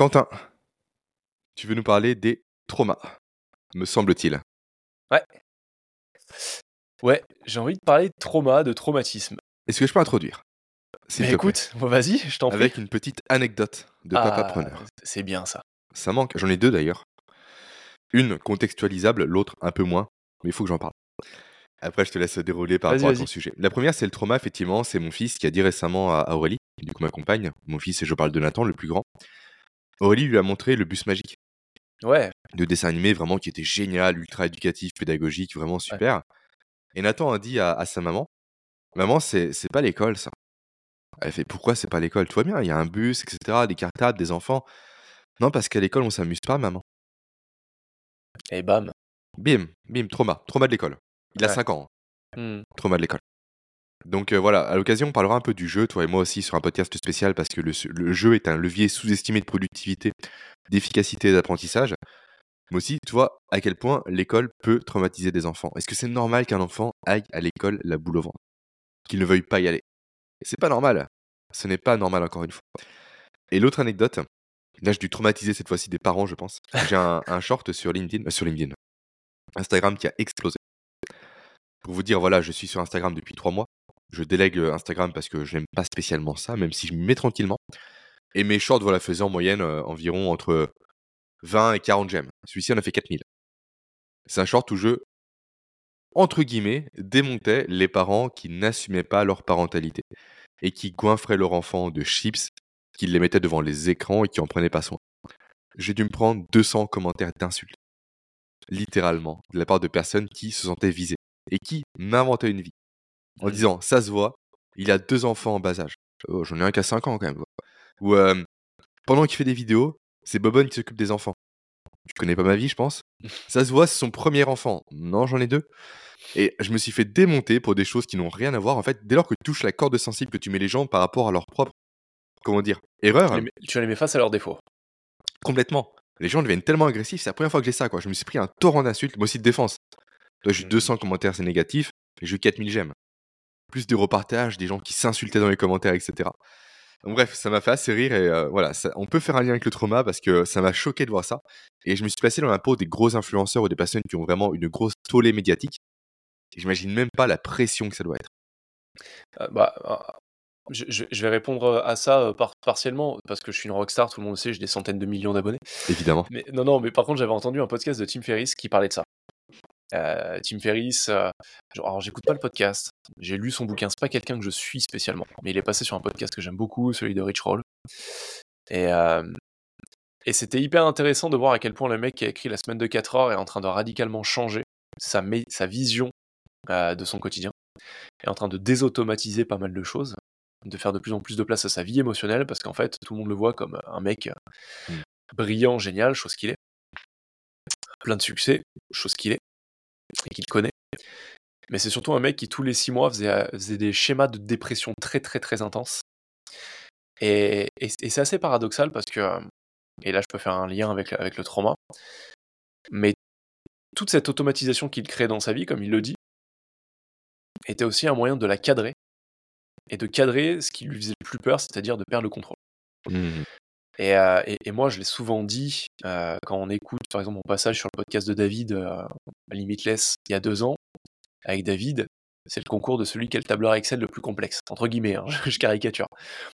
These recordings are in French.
Quentin, tu veux nous parler des traumas, me semble-t-il. Ouais. Ouais, j'ai envie de parler de trauma, de traumatisme. Est-ce que je peux introduire? S'il te écoute, bon, vas-y, je t'en prie. Avec une petite anecdote de papa Ah, preneur. C'est bien ça. Ça manque, j'en ai deux d'ailleurs. Une contextualisable, l'autre un peu moins, mais il faut que j'en parle. Après, je te laisse dérouler par rapport à ton sujet. La première, c'est le trauma, effectivement. C'est mon fils qui a dit récemment à à Aurélie, du coup ma compagne, mon fils, et je parle de Nathan, le plus grand. Aurélie lui a montré le bus magique Ouais, de dessin animé, vraiment qui était génial, ultra éducatif, pédagogique, vraiment super. Et Nathan a dit à, à sa maman Maman, c'est pas l'école, ça. Elle fait Pourquoi c'est pas l'école? Va bien, il y a un bus, etc., des cartables, des enfants. Non, parce qu'à l'école, on s'amuse pas, maman. et bam. Bim, bim, trauma, trauma de l'école. Il a Ouais. 5 ans, hein, Hmm. trauma de l'école. Donc euh, voilà, à l'occasion, on parlera un peu du jeu, toi et moi aussi, sur un podcast spécial, parce que le, jeu est un levier sous-estimé de productivité, d'efficacité et d'apprentissage. Mais aussi, tu vois, à quel point l'école peut traumatiser des enfants. Est-ce que c'est normal qu'un enfant aille à l'école la boule au ventre? Qu'il ne veuille pas y aller? C'est pas normal. Ce n'est pas normal, encore une fois. Et l'autre anecdote, là, j'ai dû traumatiser cette fois-ci des parents, je pense. J'ai un, un short sur LinkedIn, euh, sur LinkedIn, Instagram qui a explosé. Pour vous dire, voilà, je suis sur Instagram depuis trois mois. Je délègue euh, Instagram parce que je n'aime pas spécialement ça, même si je m'y mets tranquillement. Et mes shorts, voilà, faisaient en moyenne euh, environ entre 20 et 40 j'aime. Celui-ci en a fait 4000. C'est un short où je, entre guillemets, démontais les parents qui n'assumaient pas leur parentalité et qui goinfraient leur enfant de chips, qui les mettaient devant les écrans et qui en prenaient pas soin. J'ai dû me prendre 200 commentaires d'insultes, littéralement, de la part de personnes qui se sentaient visées et qui m'inventaient une vie en disant ça se voit, il a deux enfants en bas âge. Oh, J'en ai un qui a 5 ans quand même. Ou euh, pendant qu'il fait des vidéos, c'est Bobonne qui s'occupe des enfants. Tu connais pas ma vie, je pense. Ça se voit, c'est son premier enfant. Non, j'en ai deux. Et je me suis fait démonter pour des choses qui n'ont rien à voir. En fait, dès lors que tu touches la corde sensible, que tu mets les gens par rapport à leur propre, comment dire, erreur, Tu les mets- Tu les mets face à leurs défauts. complètement. Les gens deviennent tellement agressifs. C'est la première fois que j'ai ça, quoi. Je me suis pris un torrent d'insultes, moi aussi de défense. Toi, j'ai eu Mhm. 200 commentaires, c'est négatif. Et j'ai eu 4000 j'aime. Plus de repartages, des gens qui s'insultaient dans les commentaires, etc. Donc, bref, ça m'a fait assez rire et euh, voilà, ça- on peut faire un lien avec le trauma parce que ça m'a choqué de voir ça. Et je me suis placé dans la peau des gros influenceurs ou des personnes qui ont vraiment une grosse tollée médiatique. Et j'imagine même pas la pression que ça doit être. Euh, bah, euh, je, je- je vais répondre à ça par- partiellement parce que je suis une rockstar, tout le monde le sait, j'ai des centaines de millions d'abonnés. Évidemment. Mais non, non, mais par contre, j'avais entendu un podcast de Tim Ferriss qui parlait de ça. Euh, Tim Ferriss, euh, alors j'écoute pas le podcast, j'ai lu son bouquin, c'est pas quelqu'un que je suis spécialement, mais il est passé sur un podcast que j'aime beaucoup, celui de Rich Roll. Et, euh, et c'était hyper intéressant de voir à quel point le mec qui a écrit La semaine de 4 heures est en train de radicalement changer sa, sa vision de son quotidien, est en train de désautomatiser pas mal de choses, de faire de plus en plus de place à sa vie émotionnelle, parce qu'en fait, tout le monde le voit comme un mec Mm. brillant, génial, chose qu'il est, plein de succès, chose qu'il est, et qu'il connaît. Mais c'est surtout un mec qui, tous les six mois, faisait, euh, des schémas de dépression très, très, très intenses. Et, c'est assez paradoxal parce que, euh, et là je peux faire un lien avec, avec le trauma, mais toute cette automatisation qu'il crée dans sa vie, comme il le dit, était aussi un moyen de la cadrer et de cadrer ce qui lui faisait le plus peur, c'est-à-dire de perdre le contrôle. Mhm. Et, euh, et- moi, je l'ai souvent dit euh, quand on écoute, par exemple, mon passage sur le podcast de David, euh, Limitless, il y a deux ans, avec David, c'est le concours de celui qui a le tableur Excel le plus complexe, entre guillemets, hein, je caricature.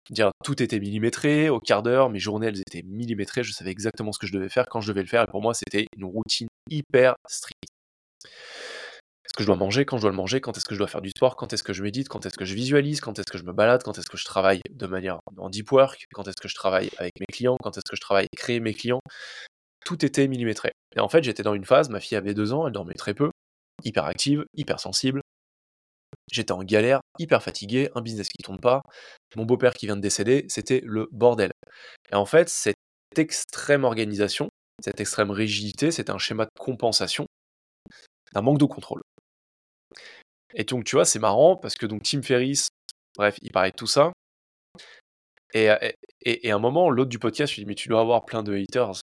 Dire tout était millimétré, au quart d'heure, mes journées, elles étaient millimétrées, je savais exactement ce que je devais faire, quand je devais le faire, et pour moi, c'était une routine hyper stricte. Que je dois manger, quand je dois le manger, quand est-ce que je dois faire du sport, quand est-ce que je médite, quand est-ce que je visualise, quand est-ce que je me balade, quand est-ce que je travaille de manière en deep work, quand est-ce que je travaille avec mes clients, quand est-ce que je travaille créer mes clients. Tout était millimétré. Et en fait, j'étais dans une phase, ma fille avait deux ans, elle dormait très peu, hyper active, hyper sensible. J'étais en galère, hyper fatigué, un business qui tourne pas, mon beau-père qui vient de décéder, c'était le bordel. Et en fait, cette extrême organisation, cette extrême rigidité, c'était un schéma de compensation d'un manque de contrôle. Et donc, tu vois, c'est marrant parce que donc Tim Ferriss, bref, il parlait de tout ça. Et, et, et à un moment, l'autre du podcast, lui dis, mais tu dois avoir plein de haters,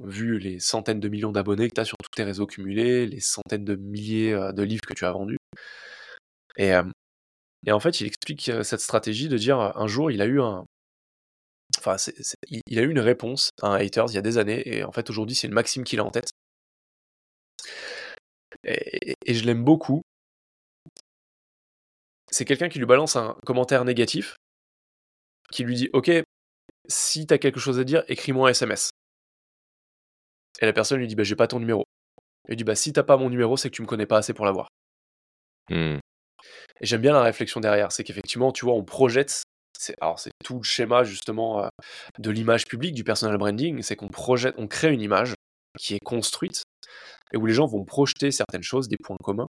vu les centaines de millions d'abonnés que tu as sur tous tes réseaux cumulés, les centaines de milliers euh, de livres que tu as vendus. Et, euh, et en fait, il explique euh, cette stratégie de dire, un jour, il a eu un, Enfin, il a eu une réponse à un haters il y a des années, et en fait aujourd'hui c'est une maxime qu'il a en tête. Et je l'aime beaucoup. C'est quelqu'un qui lui balance un commentaire négatif, qui lui dit Ok, si t'as quelque chose à dire, écris-moi un SMS. Et la personne lui dit bah, J'ai pas ton numéro. Il lui dit bah, Si t'as pas mon numéro, c'est que tu me connais pas assez pour l'avoir. Mmh. Et j'aime bien la réflexion derrière. C'est qu'effectivement, tu vois, on projette. Alors, c'est tout le schéma justement euh, de l'image publique, du personal branding. C'est qu'on projette, on crée une image qui est construite et où les gens vont projeter certaines choses, des points communs,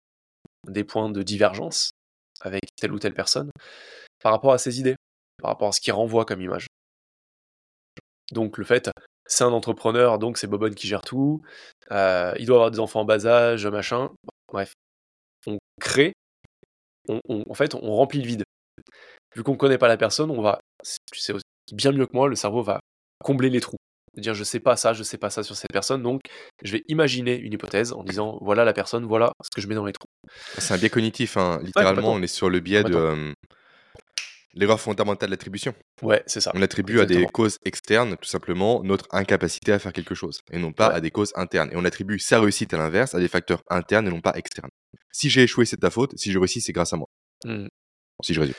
des points de divergence avec telle ou telle personne par rapport à ses idées, par rapport à ce qu'il renvoie comme image. Donc le fait, c'est un entrepreneur, donc c'est Bobonne qui gère tout, euh, il doit avoir des enfants en bas âge, machin. Bref, on crée, en fait, on remplit le vide. Vu qu'on ne connaît pas la personne, on va, tu sais bien mieux que moi, le cerveau va combler les trous. Dire je sais pas ça, je sais pas ça sur cette personne, donc je vais imaginer une hypothèse en disant voilà la personne, voilà ce que je mets dans les trous. C'est un biais cognitif, hein. littéralement, on est sur le biais de l'erreur fondamentale d'attribution. Ouais, c'est ça. On attribue à des causes externes, tout simplement, notre incapacité à faire quelque chose, et non pas à des causes internes. Et on attribue sa réussite à l'inverse à des facteurs internes et non pas externes. Si j'ai échoué, c'est ta faute. Si je réussis, c'est grâce à moi. Mmh. Si je résume.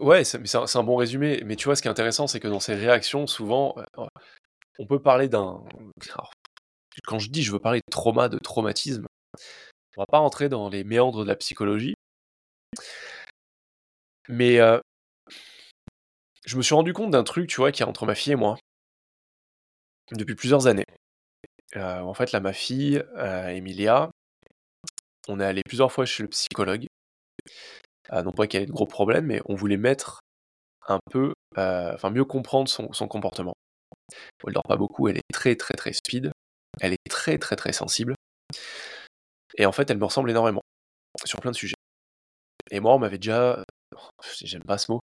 Ouais, c'est un, bon résumé. Mais tu vois, ce qui est intéressant, c'est que dans ces réactions, souvent, euh, on peut parler d'un. Quand je dis je veux parler de trauma, de traumatisme, on va pas rentrer dans les méandres de la psychologie. Mais euh, je me suis rendu compte d'un truc, tu vois, qui est entre ma fille et moi depuis plusieurs années. Euh, en fait, là, ma fille, euh, Emilia, on est allé plusieurs fois chez le psychologue. non pas qu'elle ait de gros problèmes, mais on voulait mettre un peu, enfin mieux comprendre son, son comportement. Elle dort pas beaucoup, elle est très très très speed, elle est très très très sensible. Et en fait, elle me ressemble énormément sur plein de sujets. Et moi, on m'avait déjà, j'aime pas ce mot,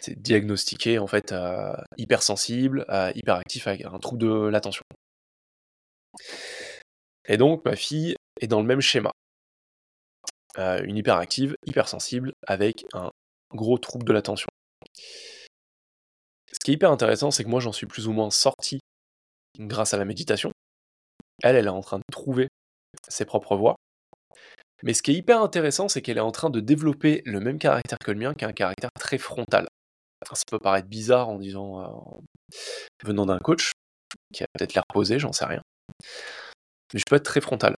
c'est diagnostiqué en fait hypersensible, hyperactif avec un trouble de l'attention. Et donc, ma fille est dans le même schéma. une hyperactive, hypersensible, avec un gros trouble de l'attention. Ce qui est hyper intéressant, c'est que moi j'en suis plus ou moins sorti grâce à la méditation. Elle, elle est en train de trouver ses propres voies. Mais ce qui est hyper intéressant, c'est qu'elle est en train de développer le même caractère que le mien, qui est un caractère très frontal. ça peut paraître bizarre en disant, euh, venant d'un coach, qui a peut-être l'air posé, j'en sais rien. Mais je peux être très frontal.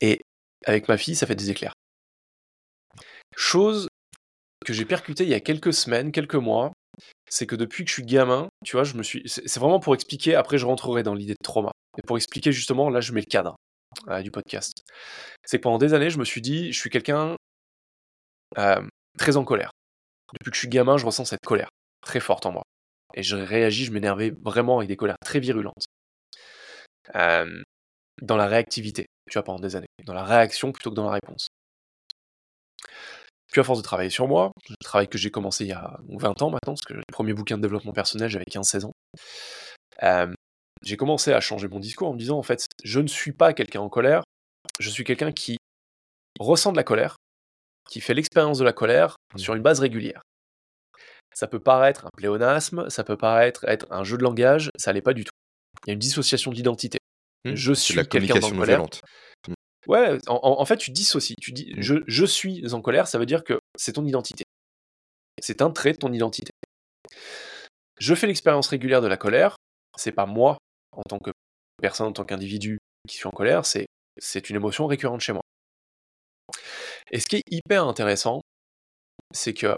Et avec ma fille, ça fait des éclairs. Chose que j'ai percuté il y a quelques semaines, quelques mois, c'est que depuis que je suis gamin, tu vois, je me suis. C'est vraiment pour expliquer, après je rentrerai dans l'idée de trauma. Et pour expliquer justement, là je mets le cadre euh, du podcast. C'est que pendant des années, je me suis dit, je suis quelqu'un euh, très en colère. Depuis que je suis gamin, je ressens cette colère très forte en moi. Et je réagis, je m'énervais vraiment avec des colères très virulentes. Euh, dans la réactivité, tu vois, pendant des années. Dans la réaction plutôt que dans la réponse. Puis à force de travailler sur moi, le travail que j'ai commencé il y a 20 ans maintenant, parce que le premier bouquin de développement personnel, j'avais 15-16 ans, euh, j'ai commencé à changer mon discours en me disant, en fait, je ne suis pas quelqu'un en colère, je suis quelqu'un qui ressent de la colère, qui fait l'expérience de la colère mmh. sur une base régulière. Ça peut paraître un pléonasme, ça peut paraître être un jeu de langage, ça l'est pas du tout. Il y a une dissociation d'identité. Mmh. je suis quelqu'un en colère. Ouais, en, fait, tu dissocies. Tu dis je, suis en colère, ça veut dire que c'est ton identité. C'est un trait de ton identité. Je fais l'expérience régulière de la colère. C'est pas moi, en tant que personne, en tant qu'individu, qui suis en colère. C'est, une émotion récurrente chez moi. Et ce qui est hyper intéressant, c'est que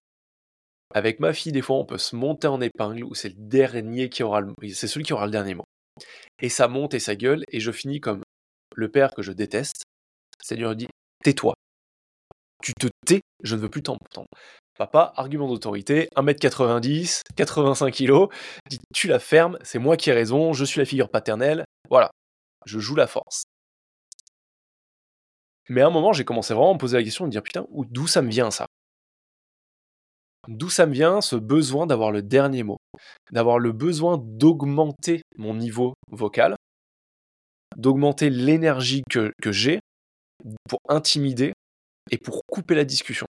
avec ma fille, des fois, on peut se monter en épingle où c'est le dernier qui aura c'est celui qui aura le dernier mot. Et ça monte et ça gueule, et je finis comme le père que je déteste, Seigneur dit Tais-toi. Tu te tais, je ne veux plus t'entendre. Papa, argument d'autorité, 1m90, 85 kg, dit Tu la fermes, c'est moi qui ai raison, je suis la figure paternelle. Voilà, je joue la force. Mais à un moment, j'ai commencé vraiment à me poser la question de dire Putain, d'où ça me vient ça? D'où ça me vient ce besoin d'avoir le dernier mot, d'avoir le besoin d'augmenter mon niveau vocal, d'augmenter l'énergie que j'ai pour intimider et pour couper la discussion.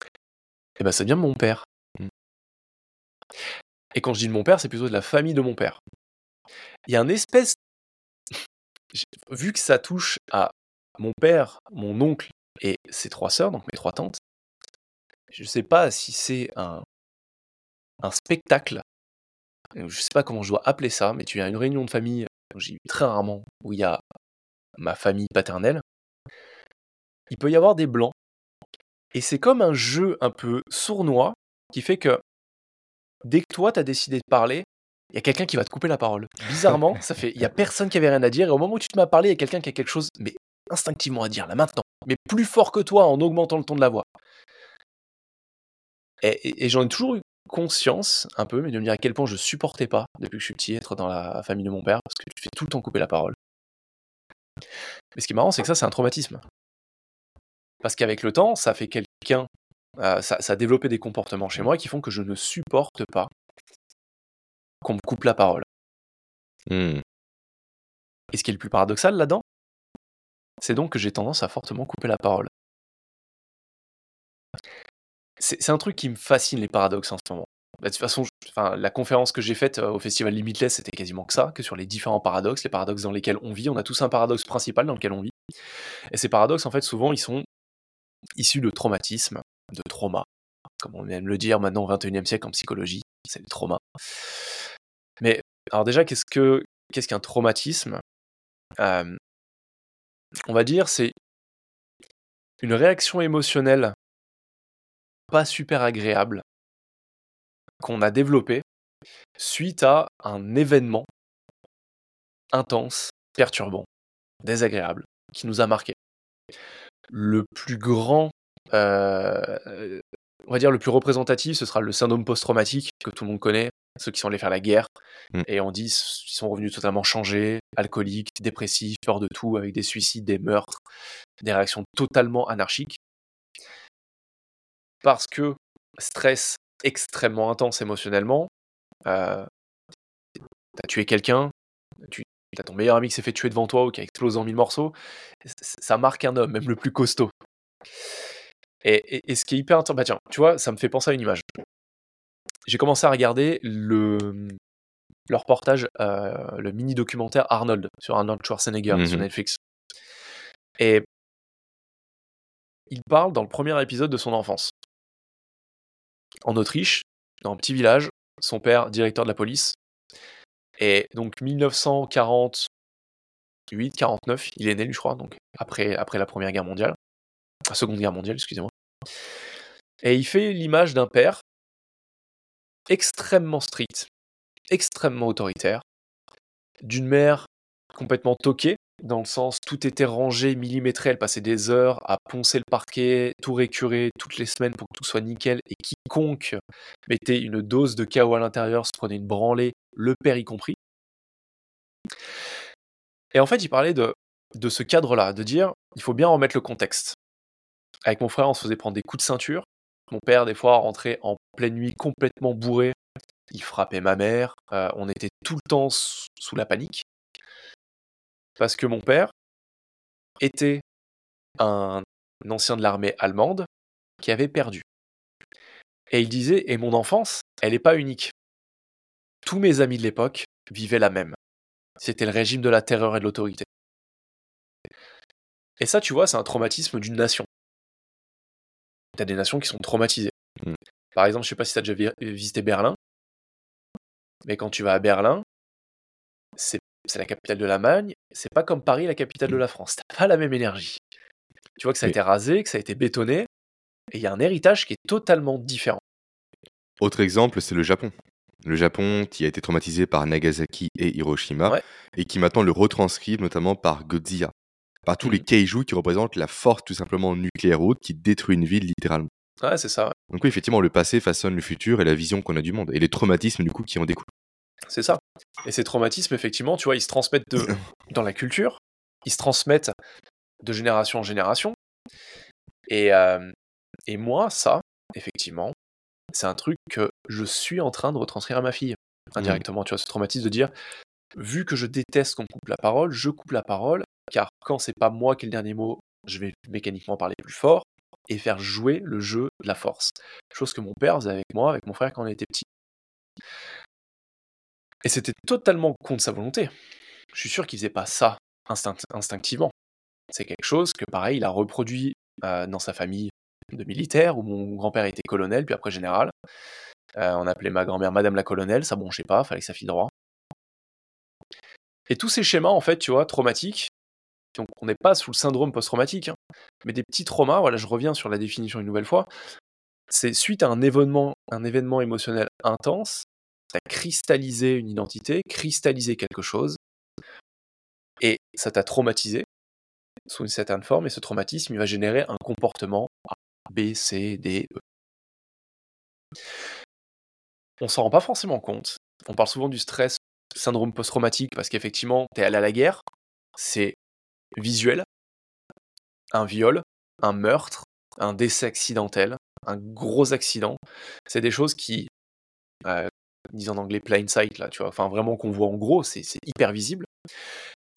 Et eh ben ça vient mon père. Mmh. Et quand je dis de mon père, c'est plutôt de la famille de mon père. Il y a un espèce. Vu que ça touche à mon père, mon oncle et ses trois sœurs, donc mes trois tantes, je ne sais pas si c'est un, spectacle, je ne sais pas comment je dois appeler ça, mais tu as une réunion de famille, très rarement, où il y a ma famille paternelle, il peut y avoir des blancs. Et c'est comme un jeu un peu sournois qui fait que dès que toi, tu as décidé de parler, il y a quelqu'un qui va te couper la parole. Bizarrement, ça fait, il y a personne qui avait rien à dire, et au moment où tu te m'as parlé, il y a quelqu'un qui a quelque chose, mais instinctivement à dire, là maintenant, mais plus fort que toi en augmentant le ton de la voix. Et, j'en ai toujours eu conscience, un peu, mais de me dire à quel point je supportais pas, depuis que je suis petit, être dans la famille de mon père, parce que tu fais tout le temps couper la parole. Mais ce qui est marrant, c'est que ça, c'est un traumatisme. Parce qu'avec le temps, ça fait quelqu'un, euh, ça, a développé des comportements chez moi qui font que je ne supporte pas qu'on me coupe la parole. Mmh. Et ce qui est le plus paradoxal là-dedans, c'est donc que j'ai tendance à fortement couper la parole. C'est un truc qui me fascine les paradoxes en ce moment. Bah, de toute façon, enfin, la conférence que j'ai faite euh, au festival Limitless, c'était quasiment que ça, que sur les différents paradoxes, les paradoxes dans lesquels on vit. On a tous un paradoxe principal dans lequel on vit. Et ces paradoxes, en fait, souvent, ils sont issus de traumatismes, de traumas, comme on aime le dire maintenant au XXIe siècle en psychologie, c'est le trauma. Mais alors déjà, qu'est-ce que qu'est-ce qu'un traumatisme? Euh, On va dire, c'est une réaction émotionnelle pas super agréable qu'on a développé suite à un événement intense, perturbant, désagréable, qui nous a marqué. Le plus grand, euh, on va dire le plus représentatif, ce sera le syndrome post-traumatique que tout le monde connaît, ceux qui sont allés faire la guerre, mmh. et on dit qu'ils sont revenus totalement changés, alcooliques, dépressifs, peur de tout, avec des suicides, des meurtres, des réactions totalement anarchiques. Parce que stress extrêmement intense émotionnellement, euh, t'as tué quelqu'un, tu as ton meilleur ami qui s'est fait tuer devant toi ou qui a explosé en mille morceaux, ça marque un homme, même le plus costaud. Et, ce qui est hyper intéressant, bah tiens, tu vois, ça me fait penser à une image. J'ai commencé à regarder le, le reportage, euh, le mini documentaire Arnold sur Arnold Schwarzenegger sur mmh Netflix. Et il parle dans le premier épisode de son enfance en Autriche, dans un petit village, son père directeur de la police. Et donc 1948, 49, il est né je crois, donc après, après la Première Guerre mondiale, la Seconde Guerre mondiale, excusez-moi. Et il fait l'image d'un père extrêmement strict, extrêmement autoritaire, d'une mère complètement toquée, dans le sens tout était rangé, millimétré, elle passait des heures à poncer le parquet, tout récurer toutes les semaines pour que tout soit nickel, et quiconque mettait une dose de chaos à l'intérieur se prenait une branlée, le père y compris. Et en fait, il parlait de, ce cadre-là, de dire, il faut bien remettre le contexte. Avec mon frère, on se faisait prendre des coups de ceinture. Mon père, des fois, rentrait en pleine nuit complètement bourré. Il frappait ma mère. Euh, on était tout le temps sous la panique. Parce que mon père était un ancien de l'armée allemande qui avait perdu. Et il disait, et mon enfance, elle n'est pas unique. Tous mes amis de l'époque vivaient la même. C'était le régime de la terreur et de l'autorité. Et ça, tu vois, c'est un traumatisme d'une nation. T'as des nations qui sont traumatisées. Mmh. Par exemple, je sais pas si tu as déjà visité Berlin, mais quand tu vas à Berlin, c'est c'est la capitale de l'Allemagne, c'est pas comme Paris, la capitale de la France. T'as pas la même énergie. Tu vois que ça a été rasé, que ça a été bétonné, et il y a un héritage qui est totalement différent. Autre exemple, c'est le Japon. Le Japon qui a été traumatisé par Nagasaki et Hiroshima, et qui maintenant le retranscrivent notamment par Godzilla, par tous les mmh. kaiju qui représentent la force tout simplement nucléaire haute qui détruit une ville littéralement. Ouais, c'est ça. Donc oui, effectivement, le passé façonne le futur et la vision qu'on a du monde, et les traumatismes du coup qui en découlent. C'est ça. Et ces traumatismes, effectivement, tu vois, ils se transmettent de, dans la culture, ils se transmettent de génération en génération. Et, euh, et moi, ça, effectivement, c'est un truc que je suis en train de retranscrire à ma fille, indirectement. Tu vois, ce traumatisme de dire, vu que je déteste qu'on coupe la parole, je coupe la parole, car quand c'est pas moi qui ai le dernier mot, je vais mécaniquement parler plus fort et faire jouer le jeu de la force. Chose que mon père faisait avec moi, avec mon frère quand on était petit. Et c'était totalement contre sa volonté. Je suis sûr qu'il faisait pas ça instinctivement. C'est quelque chose que, pareil, il a reproduit euh, dans sa famille de militaires, où mon grand-père était colonel, puis après général. Euh, on appelait ma grand-mère Madame la colonelle, ça bronchait pas, fallait que ça file droit. Et tous ces schémas, en fait, tu vois, traumatiques, donc on n'est pas sous le syndrome post-traumatique, hein, mais des petits traumas, voilà, je reviens sur la définition une nouvelle fois, c'est suite à un événement, un événement émotionnel intense, ça a cristallisé une identité, cristallisé quelque chose, et ça t'a traumatisé sous une certaine forme, et ce traumatisme, va générer un comportement A, B, C, D, E. On s'en rend pas forcément compte. On parle souvent du stress, syndrome post-traumatique, parce qu'effectivement, t'es allé à la guerre, c'est visuel, un viol, un meurtre, un décès accidentel, un gros accident. C'est des choses qui, euh, disent en anglais plain sight, là, tu vois, enfin vraiment qu'on voit en gros, c'est hyper visible.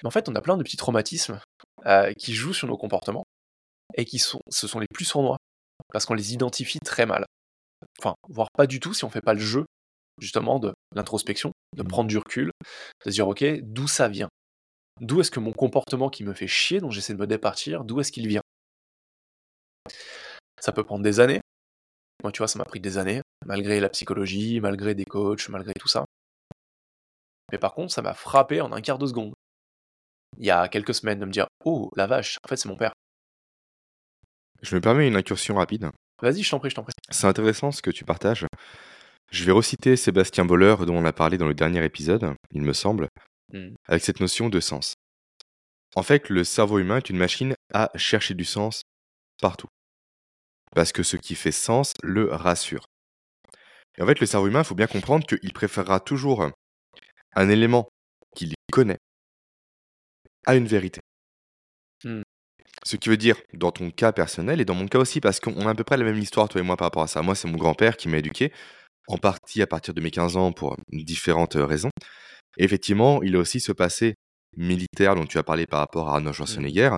Mais en fait, on a plein de petits traumatismes euh, qui jouent sur nos comportements et qui sont, ce sont les plus sournois parce qu'on les identifie très mal. Enfin, voire pas du tout si on fait pas le jeu justement de l'introspection, de mmh. prendre du recul, de se dire ok, d'où ça vient? D'où est-ce que mon comportement qui me fait chier, dont j'essaie de me départir, d'où est-ce qu'il vient? Ça peut prendre des années. Moi, tu vois, ça m'a pris des années, malgré la psychologie, malgré des coachs, malgré tout ça. Mais par contre, ça m'a frappé en un quart de seconde. Il y a quelques semaines de me dire Oh, la vache, en fait, c'est mon père. Je me permets une incursion rapide. Vas-y, je t'en prie, je t'en prie. C'est intéressant ce que tu partages. Je vais reciter Sébastien Boller, dont on a parlé dans le dernier épisode, il me semble, Mmh. avec cette notion de sens. En fait, le cerveau humain est une machine à chercher du sens partout. Parce que ce qui fait sens le rassure. Et en fait, le cerveau humain, il faut bien comprendre qu'il préférera toujours un élément qu'il connaît à une vérité. Mmh. Ce qui veut dire, dans ton cas personnel et dans mon cas aussi, parce qu'on a à peu près la même histoire, toi et moi, par rapport à ça. Moi, c'est mon grand-père qui m'a éduqué, en partie à partir de mes 15 ans pour différentes raisons effectivement, il a aussi ce passé militaire dont tu as parlé par rapport à Arnold mmh. Schwarzenegger,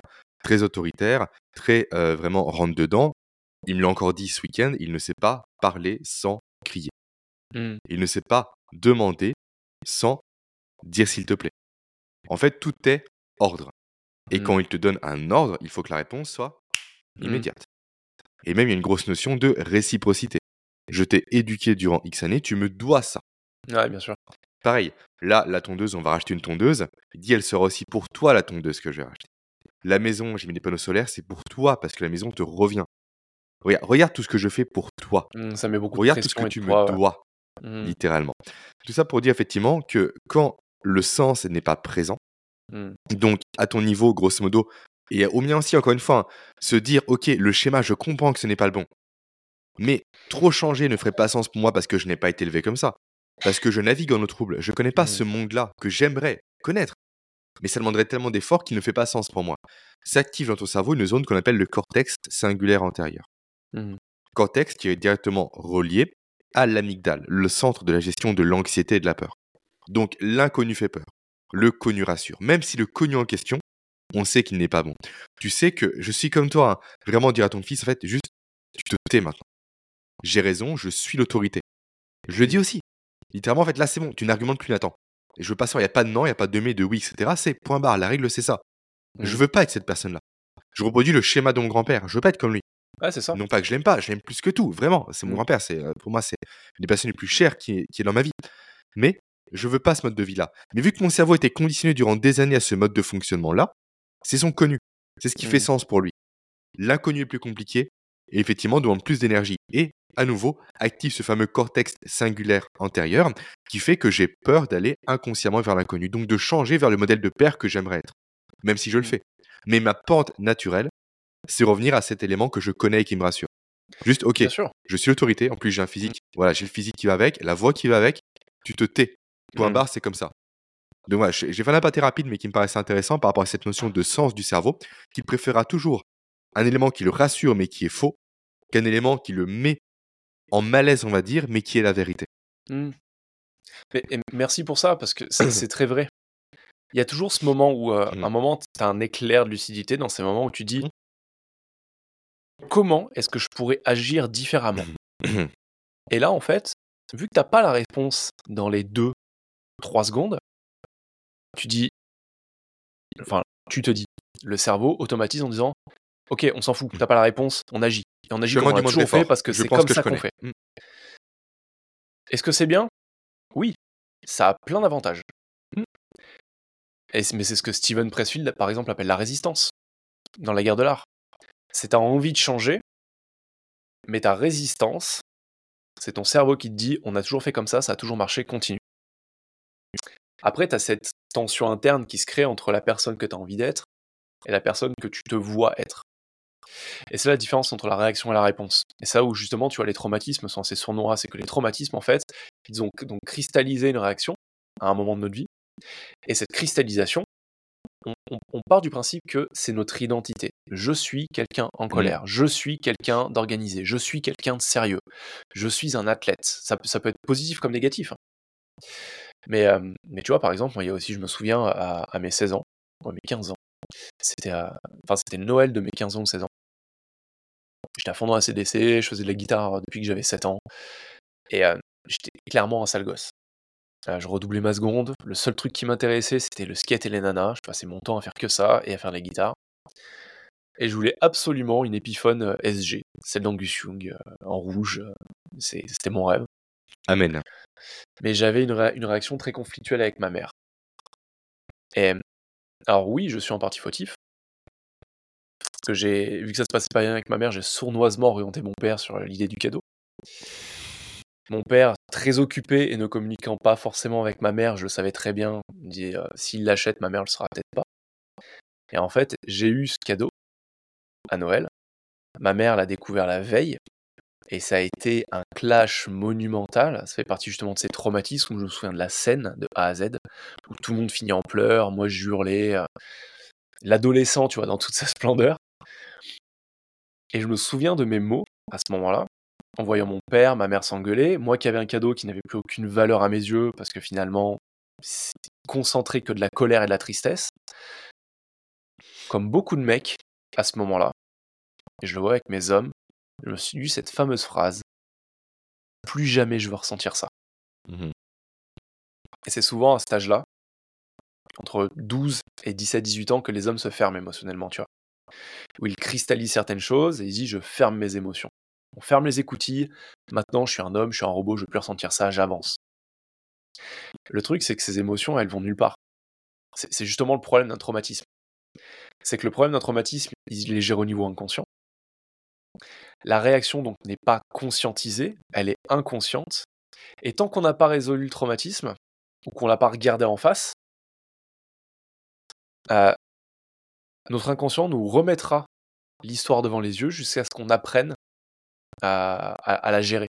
très autoritaire, très vraiment rentre-dedans. Il me l'a encore dit ce week-end, il ne sait pas parler sans crier. Mmh. Il ne sait pas demander sans dire s'il te plaît. En fait, tout est ordre. Et quand il te donne un ordre, il faut que la réponse soit immédiate. Et même, il y a une grosse notion de réciprocité. Je t'ai éduqué durant X années, tu me dois ça. Ouais, bien sûr. Pareil, là, la tondeuse, on va racheter une tondeuse. Il dit, elle sera aussi pour toi, la tondeuse que je vais racheter. La maison, j'ai mis des panneaux solaires, c'est pour toi, parce que la maison te revient. Regarde, tout ce que je fais pour toi. Mmh, ça met beaucoup regarde tout ce que tu me dois, mmh. littéralement. Tout ça pour dire effectivement que quand le sens n'est pas présent, mmh. donc à ton niveau, grosso modo, et au mien aussi, encore une fois, hein, se dire, ok, le schéma, je comprends que ce n'est pas le bon. Mais trop changer ne ferait pas sens pour moi parce que je n'ai pas été élevé comme ça. Parce que je navigue en eau trouble. Je connais pas mmh. ce monde-là que j'aimerais connaître. Mais ça demanderait tellement d'efforts qu'il ne fait pas sens pour moi. S'active dans ton cerveau une zone qu'on appelle le cortex singulaire antérieur. Mmh. Cortex qui est directement relié à l'amygdale, le centre de la gestion de l'anxiété et de la peur. Donc l'inconnu fait peur. Le connu rassure. Même si le connu en question, on sait qu'il n'est pas bon. Tu sais que je suis comme toi, hein. vraiment dire à ton fils, en fait, juste, tu te tais maintenant. J'ai raison, je suis l'autorité. Je le dis aussi. Littéralement, en fait, là, c'est bon, tu n'argumentes plus, Nathan. Et je veux pas savoir, il n'y a pas de non, il n'y a pas de mais, de oui, etc. C'est point barre, la règle, c'est ça. Je mmh. veux pas être cette personne-là. Je reproduis le schéma de mon grand-père, je veux pas être comme lui. Ouais, c'est ça. Non pas que je l'aime pas, je l'aime plus que tout, vraiment. C'est mon mmh. grand-père, c'est euh, pour moi, c'est une des personnes les plus chères qui est, qui est dans ma vie. Mais je veux pas ce mode de vie-là. Mais vu que mon cerveau était conditionné durant des années à ce mode de fonctionnement-là, c'est son connu. C'est ce qui fait mmh. sens pour lui. L'inconnu est plus compliqué et effectivement demande plus d'énergie. Et à nouveau, active ce fameux cortex singulaire antérieur qui fait que j'ai peur d'aller inconsciemment vers l'inconnu, donc de changer vers le modèle de père que j'aimerais être, même si je le mmh. fais. Mais ma pente naturelle, c'est revenir à cet élément que je connais et qui me rassure. Juste, ok, je suis l'autorité, en plus j'ai un physique, mmh. voilà, j'ai le physique qui va avec, la voix qui va avec, tu te tais. Point mmh. barre, c'est comme ça. Donc voilà, j'ai fait un pâté rapide, mais qui me paraissait intéressant par rapport à cette notion de sens du cerveau, qui préférera toujours un élément qui le rassure mais qui est faux, qu'un élément qui le met en malaise, on va dire, mais qui est la vérité. Mmh. merci pour ça, parce que c'est très vrai. Il y a toujours ce moment où, euh, mmh. un moment, tu as un éclair de lucidité dans ces moments où tu dis. Comment est-ce que je pourrais agir différemment Et là, en fait, vu que tu n'as pas la réponse dans les deux 3 secondes, tu dis, enfin, tu te dis, le cerveau automatise en disant, ok, on s'en fout, t'as pas la réponse, on agit. Et on agit comme on a toujours fait parce que c'est comme ça qu'on fait. Mm. Est-ce que c'est bien? Oui, ça a plein d'avantages. Mm. mais c'est ce que Steven Pressfield, par exemple, appelle la résistance dans la guerre de l'art. C'est ta envie de changer, mais ta résistance, c'est ton cerveau qui te dit on a toujours fait comme ça, ça a toujours marché, continue. Après, tu as cette tension interne qui se crée entre la personne que tu as envie d'être et la personne que tu te vois être. Et c'est la différence entre la réaction et la réponse. Et ça où justement, tu vois, les traumatismes sont assez sournois, c'est que les traumatismes, en fait, ils ont donc cristallisé une réaction à un moment de notre vie. Et cette cristallisation, on, part du principe que c'est notre identité. Je suis quelqu'un en mmh. colère, je suis quelqu'un d'organisé, je suis quelqu'un de sérieux, je suis un athlète. Ça, peut être positif comme négatif. Hein. Mais, mais tu vois, par exemple, il y a aussi, je me souviens, à, mes 16 ans, à mes 15 ans, c'était enfin, c'était Noël de mes 15 ans ou 16 ans. J'étais à fond dans la CDC, je faisais de la guitare depuis que j'avais 7 ans. Et j'étais clairement un sale gosse. je redoublais ma seconde. Le seul truc qui m'intéressait, c'était le skate et les nanas. Je passais mon temps à faire que ça et à faire la guitare. Et je voulais absolument une Epiphone SG, celle d'Angus Young, en rouge. C'était mon rêve. Amen. Mais j'avais une, une, réaction très conflictuelle avec ma mère. Et alors oui, je suis en partie fautif. Parce que j'ai, vu que ça se passait pas bien avec ma mère, j'ai sournoisement orienté mon père sur l'idée du cadeau. Mon père, très occupé et ne communiquant pas forcément avec ma mère, je le savais très bien, il dit euh, s'il l'achète, ma mère le sera peut-être pas. Et en fait, j'ai eu ce cadeau à Noël. Ma mère l'a découvert la veille, et ça a été un clash monumental. Ça fait partie justement de ces traumatismes où je me souviens de la scène de A à Z, où tout le monde finit en pleurs, moi je hurlais. Euh, l'adolescent, tu vois, dans toute sa splendeur. Et je me souviens de mes mots à ce moment-là, en voyant mon père, ma mère s'engueuler, moi qui avais un cadeau qui n'avait plus aucune valeur à mes yeux, parce que finalement, concentré que de la colère et de la tristesse. Comme beaucoup de mecs à ce moment-là, et je le vois avec mes hommes, je me suis dit cette fameuse phrase Plus jamais je veux ressentir ça. Mmh et c'est souvent à cet âge-là, entre 12 et 17-18 ans, que les hommes se ferment émotionnellement, tu vois. Où ils cristallisent certaines choses et ils disent Je ferme mes émotions. On ferme les écoutilles, maintenant je suis un homme, je suis un robot, je ne veux plus ressentir ça, j'avance. Le truc, c'est que ces émotions, elles vont nulle part. C'est justement le problème d'un traumatisme. C'est que le problème d'un traumatisme, il est géré au niveau inconscient. La réaction donc n'est pas conscientisée, elle est inconsciente. Et tant qu'on n'a pas résolu le traumatisme, ou qu'on l'a pas regardé en face, euh, notre inconscient nous remettra l'histoire devant les yeux jusqu'à ce qu'on apprenne à, la gérer.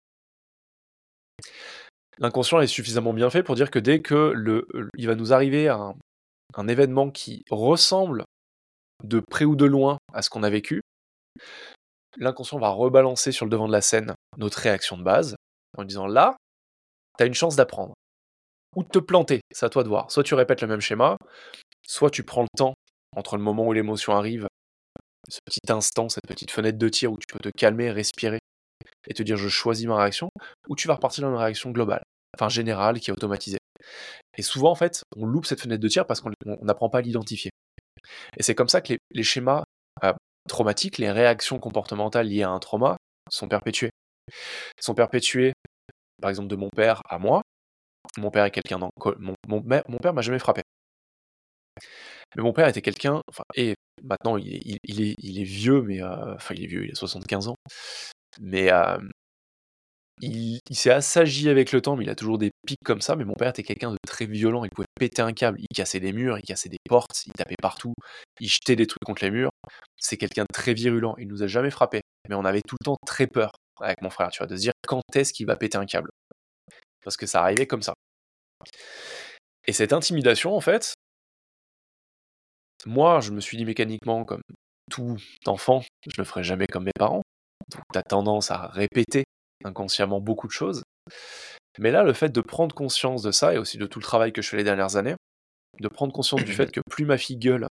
L'inconscient est suffisamment bien fait pour dire que dès que le, il va nous arriver un événement qui ressemble de près ou de loin à ce qu'on a vécu, l'inconscient va rebalancer sur le devant de la scène notre réaction de base, en disant là, tu as une chance d'apprendre. Ou de te planter, c'est à toi de voir. Soit tu répètes le même schéma, soit tu prends le temps entre le moment où l'émotion arrive, ce petit instant, cette petite fenêtre de tir où tu peux te calmer, respirer et te dire je choisis ma réaction, ou tu vas repartir dans une réaction globale, enfin générale, qui est automatisée. Et souvent, en fait, on loupe cette fenêtre de tir parce qu'on n'apprend pas à l'identifier. Et c'est comme ça que les, schémas euh, traumatiques, les réactions comportementales liées à un trauma sont perpétuées. Sont perpétuées, par exemple, de mon père à moi. Mon père est quelqu'un. Mon, mon, mon père m'a jamais frappé. Mais mon père était quelqu'un, et maintenant il est, il, est, il est vieux, mais euh, enfin il est vieux, il a 75 ans, mais il, s'est assagi avec le temps, mais il a toujours des pics comme ça. Mais mon père était quelqu'un de très violent, il pouvait péter un câble, il cassait des murs, il cassait des portes, il tapait partout, il jetait des trucs contre les murs. C'est quelqu'un de très virulent, il nous a jamais frappé, mais on avait tout le temps très peur avec mon frère, tu vois, de se dire quand est-ce qu'il va péter un câble? Parce que ça arrivait comme ça. Et cette intimidation, en fait, moi, je me suis dit mécaniquement, comme tout enfant, je le ferai jamais comme mes parents. Donc, tu as tendance à répéter inconsciemment beaucoup de choses. Mais là, le fait de prendre conscience de ça, et aussi de tout le travail que je fais les dernières années, de prendre conscience du fait que plus ma fille gueule,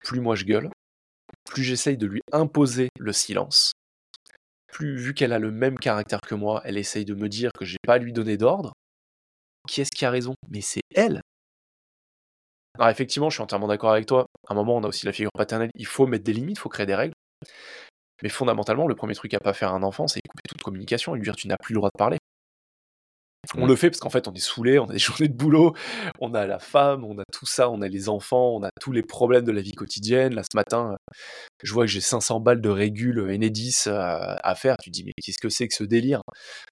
plus moi je gueule, plus j'essaye de lui imposer le silence, plus vu qu'elle a le même caractère que moi, elle essaye de me dire que j'ai pas à lui donner d'ordre, qui est-ce qui a raison? Mais c'est elle. Alors effectivement, je suis entièrement d'accord avec toi. À un moment, on a aussi la figure paternelle. Il faut mettre des limites, il faut créer des règles. Mais fondamentalement, le premier truc à pas faire à un enfant, c'est couper toute communication et lui dire tu n'as plus le droit de parler. On le fait parce qu'en fait, on est saoulé, on a des journées de boulot, on a la femme, on a tout ça, on a les enfants, on a tous les problèmes de la vie quotidienne. Là, ce matin, je vois que j'ai 500 balles de régule Enedis euh, à faire. Tu te dis, mais qu'est-ce que c'est que ce délire?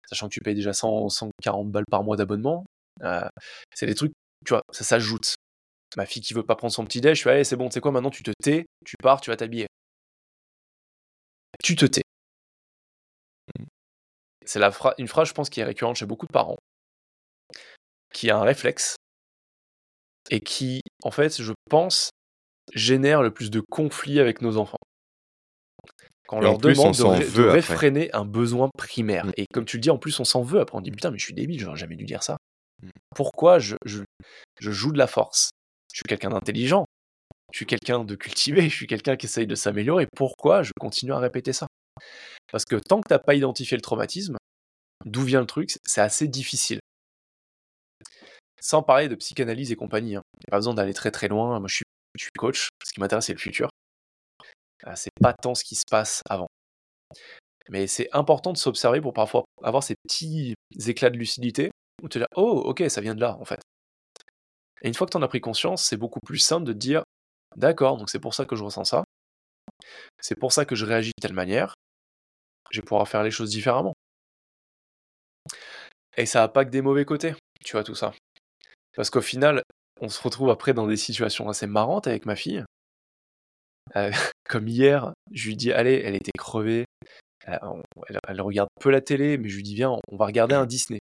Sachant que tu payes déjà 100, 140 balles par mois d'abonnement. Euh, c'est des trucs, tu vois, ça s'ajoute. Ma fille qui veut pas prendre son petit déj, je fais, allez, c'est bon, c'est quoi, maintenant tu te tais, tu pars, tu vas t'habiller. Tu te tais. C'est une phrase, je pense, qui est récurrente chez beaucoup de parents, qui a un réflexe et qui, en fait, je pense, génère le plus de conflits avec nos enfants. Quand on leur demande de, réfréner un besoin primaire. Mm. Et comme tu le dis, en plus, on s'en veut après. On dit putain, mais je suis débile, j'aurais jamais dû dire ça. Mm. Pourquoi je, je, joue de la force? Je suis quelqu'un d'intelligent, je suis quelqu'un de cultivé, je suis quelqu'un qui essaye de s'améliorer. Pourquoi je continue à répéter ça? Parce que tant que tu n'as pas identifié le traumatisme, d'où vient le truc, c'est assez difficile. Sans parler de psychanalyse et compagnie. Hein. N'y a pas besoin d'aller très très loin. Moi, je suis, coach. Ce qui m'intéresse, c'est le futur. Ah, c'est pas tant ce qui se passe avant. Mais c'est important de s'observer pour parfois avoir ces petits éclats de lucidité où tu te dis Oh, ok, ça vient de là, en fait. Et une fois que tu en as pris conscience, c'est beaucoup plus simple de te dire D'accord, donc c'est pour ça que je ressens ça. C'est pour ça que je réagis de telle manière. Je vais pouvoir faire les choses différemment. Et ça n'a pas que des mauvais côtés, tu vois, tout ça. Parce qu'au final, on se retrouve après dans des situations assez marrantes avec ma fille. Euh, comme hier, je lui dis, allez, elle était crevée. Euh, elle, regarde peu la télé, mais je lui dis, viens, on va regarder un Disney.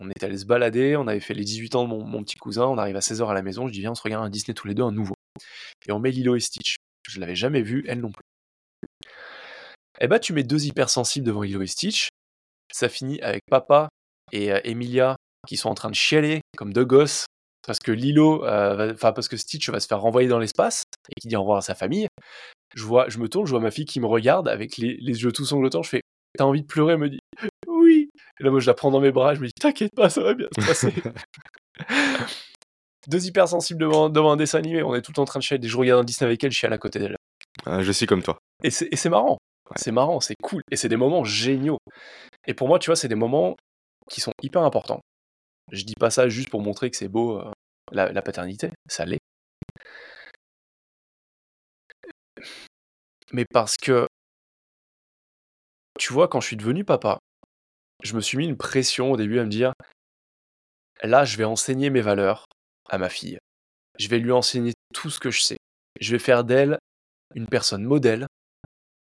On est allé se balader, on avait fait les 18 ans de mon, petit cousin, on arrive à 16h à la maison, je dis, viens, on se regarde un Disney tous les deux, un nouveau. Et on met Lilo et Stitch. Je l'avais jamais vu, elle non plus. Eh bah, tu mets deux hypersensibles devant Lilo et Stitch. Ça finit avec papa et euh, Emilia qui sont en train de chialer comme deux gosses parce que Lilo, euh, enfin parce que Stitch va se faire renvoyer dans l'espace et qui dit au revoir à sa famille. Je vois, je me tourne, je vois ma fille qui me regarde avec les, yeux tout sanglotants. Je fais, t'as envie de pleurer? Elle me dit, oui. Et là, moi, je la prends dans mes bras. Je me dis, t'inquiète pas, ça va bien se passer. Deux hypersensibles devant, devant un dessin animé. On est tout le temps en train de chialer. Je regarde un Disney avec elle, je chiale à côté d'elle. Ah, je suis comme toi. Et c'est marrant. C'est marrant, c'est cool. Et c'est des moments géniaux. Et pour moi, tu vois, c'est des moments qui sont hyper importants. Je dis pas ça juste pour montrer que c'est beau euh, la, paternité, ça l'est. Mais parce que, tu vois, quand je suis devenu papa, je me suis mis une pression au début à me dire, là, je vais enseigner mes valeurs à ma fille. Je vais lui enseigner tout ce que je sais. Je vais faire d'elle une personne modèle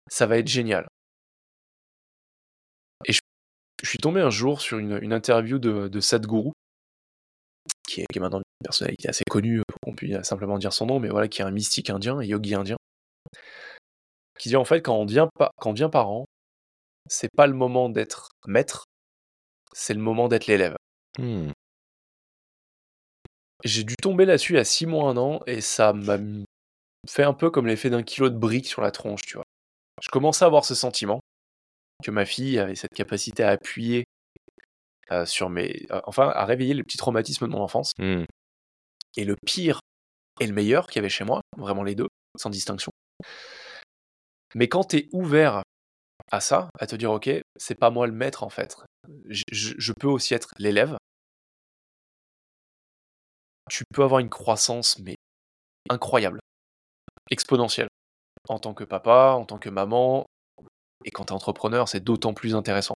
ça va être génial. Et je, suis tombé un jour sur une, interview de, Sadhguru, qui est, maintenant une personnalité assez connue qu'on puisse simplement dire son nom, mais voilà, qui est un mystique indien, un yogi indien, qui dit en fait quand on devient, quand on parent, c'est pas le moment d'être maître, c'est le moment d'être l'élève. Mmh. J'ai dû tomber là-dessus à 6 mois, un an, et ça m'a fait un peu comme l'effet d'un kilo de briques sur la tronche, tu vois je commençais à avoir ce sentiment que ma fille avait cette capacité à appuyer euh, sur mes. Euh, enfin, à réveiller les petits traumatismes de mon enfance. Mmh. Et le pire et le meilleur qu'il y avait chez moi, vraiment les deux, sans distinction. Mais quand tu es ouvert à ça, à te dire, ok, c'est pas moi le maître en fait, je peux aussi être l'élève, tu peux avoir une croissance, mais incroyable, exponentielle en tant que papa, en tant que maman, et quand tu es entrepreneur, c'est d'autant plus intéressant.